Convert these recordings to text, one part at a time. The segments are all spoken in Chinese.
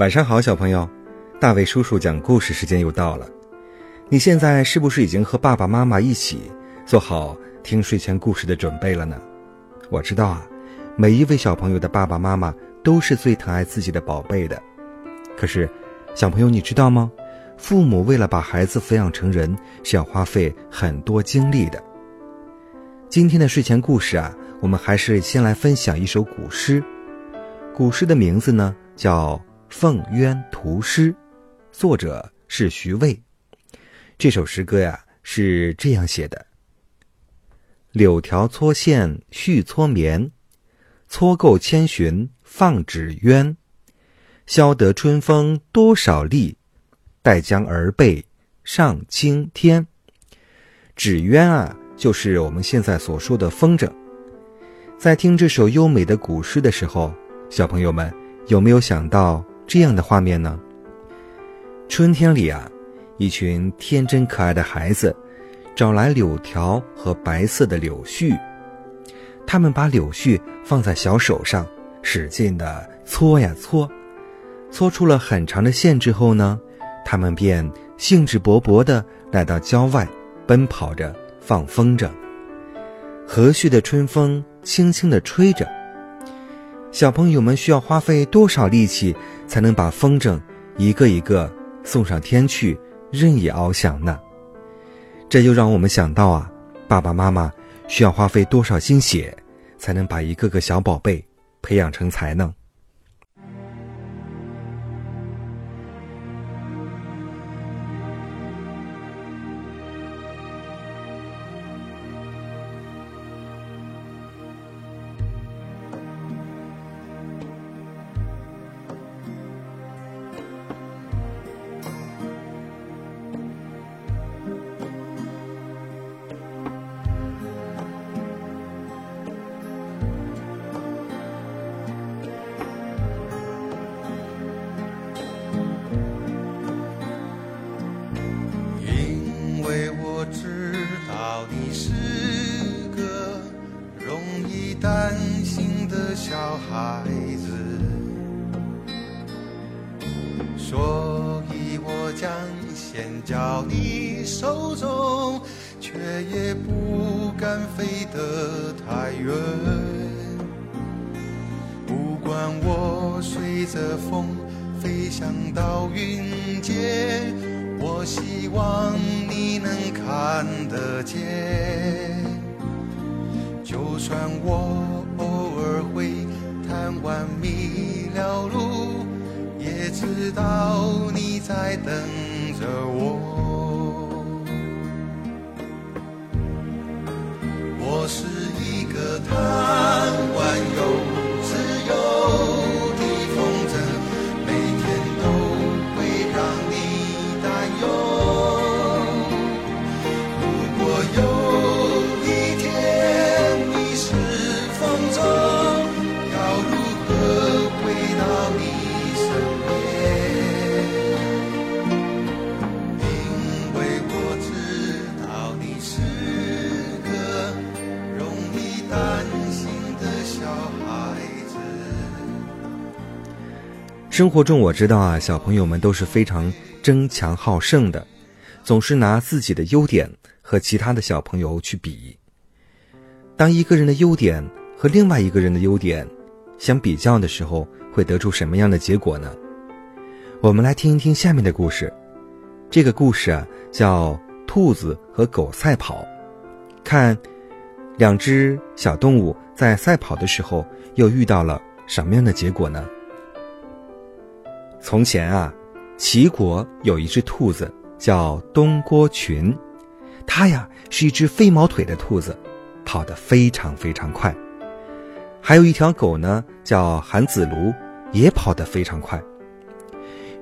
晚上好，小朋友，大卫叔叔讲故事时间又到了。你现在是不是已经和爸爸妈妈一起做好听睡前故事的准备了呢？我知道啊，每一位小朋友的爸爸妈妈都是最疼爱自己的宝贝的。可是，小朋友你知道吗？父母为了把孩子抚养成人，是要花费很多精力的。今天的睡前故事啊，我们还是先来分享一首古诗。古诗的名字呢叫。《凤渊图诗》，作者是徐渭。这首诗歌呀是这样写的：“柳条搓线续搓棉，搓够千寻放纸鸢。消得春风多少力，待将儿背上青天。”纸鸢啊，就是我们现在所说的风筝。在听这首优美的古诗的时候，小朋友们有没有想到？这样的画面呢？春天里啊，一群天真可爱的孩子找来柳条和白色的柳絮，他们把柳絮放在小手上，使劲的搓呀搓，搓出了很长的线之后呢，他们便兴致勃勃的来到郊外，奔跑着放风筝。和煦的春风轻轻的吹着。小朋友们需要花费多少力气才能把风筝一个一个送上天去，任意翱翔呢？这就让我们想到啊，爸爸妈妈需要花费多少心血，才能把一个个小宝贝培养成才呢？将线交你手中，却也不敢飞得太远。不管我随着风飞翔到云间，我希望你能看得见。就算我偶尔会。贪玩迷了路，也知道在等着我。生活中我知道啊，小朋友们都是非常争强好胜的，总是拿自己的优点和其他的小朋友去比。当一个人的优点和另外一个人的优点相比较的时候，会得出什么样的结果呢？我们来听一听下面的故事。这个故事啊，叫《兔子和狗赛跑》。看，两只小动物在赛跑的时候，又遇到了什么样的结果呢？从前啊，齐国有一只兔子叫东郭群，它呀是一只飞毛腿的兔子，跑得非常非常快。还有一条狗呢，叫韩子卢，也跑得非常快。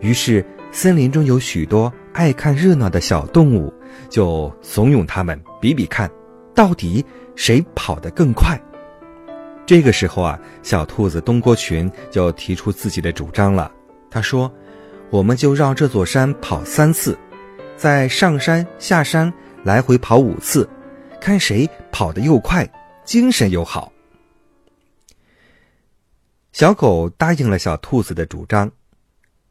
于是森林中有许多爱看热闹的小动物，就怂恿他们比比看，到底谁跑得更快。这个时候啊，小兔子东郭群就提出自己的主张了。他说：“我们就绕这座山跑三次，再上山下山来回跑五次，看谁跑得又快，精神又好。”小狗答应了小兔子的主张。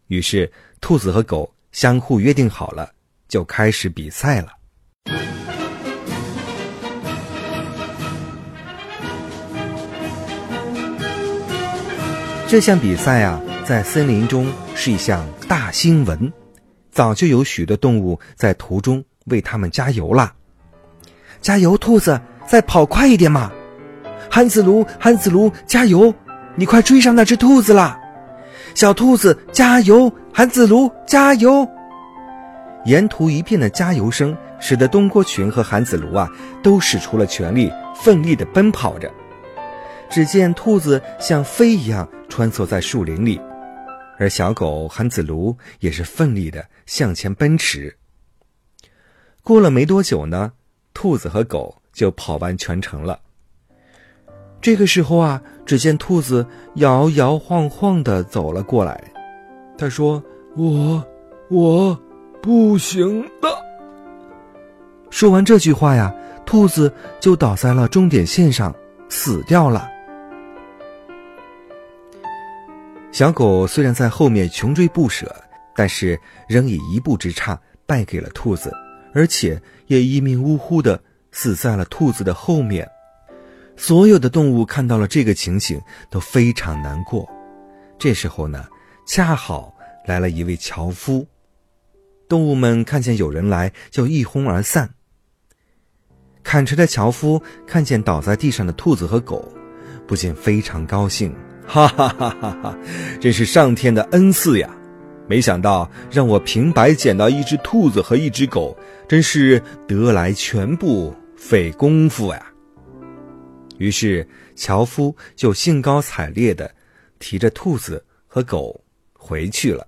于是兔子和狗相互约定好了，就开始比赛了。这项比赛啊，在森林中是一项大新闻，早就有许多动物在途中为他们加油啦。加油，兔子，再跑快一点嘛！韩子卢，韩子卢，加油！你快追上那只兔子啦！小兔子，加油！韩子卢，加油！沿途一片的加油声，使得东郭群和韩子卢啊，都使出了全力，奋力地奔跑着。只见兔子像飞一样穿梭在树林里，而小狗韩子卢也是奋力的向前奔驰。过了没多久呢，兔子和狗就跑完全程了。这个时候啊，只见兔子摇摇晃晃的走了过来，他说：“我，我不行了。”说完这句话呀，兔子就倒在了终点线上，死掉了。小狗虽然在后面穷追不舍，但是仍以一步之差败给了兔子，而且也一命呜呼的死在了兔子的后面。所有的动物看到了这个情形，都非常难过。这时候呢，恰好来了一位樵夫，动物们看见有人来，就一哄而散。砍柴的樵夫看见倒在地上的兔子和狗，不禁非常高兴。哈哈哈哈哈！真是上天的恩赐呀！没想到让我平白捡到一只兔子和一只狗，真是得来全不费功夫呀。于是樵夫就兴高采烈的提着兔子和狗回去了。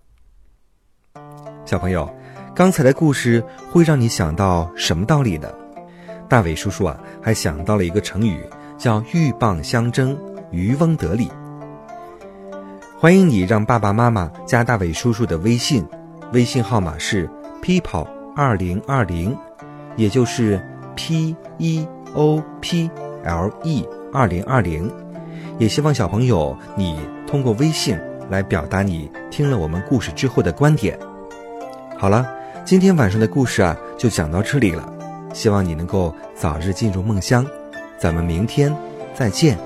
小朋友，刚才的故事会让你想到什么道理呢？大伟叔叔啊，还想到了一个成语，叫“鹬蚌相争，渔翁得利”。欢迎你让爸爸妈妈加大伟叔叔的微信，微信号码是 people 二零二零，也就是 p e o p l e 二零二零。也希望小朋友你通过微信来表达你听了我们故事之后的观点。好了，今天晚上的故事啊就讲到这里了，希望你能够早日进入梦乡，咱们明天再见。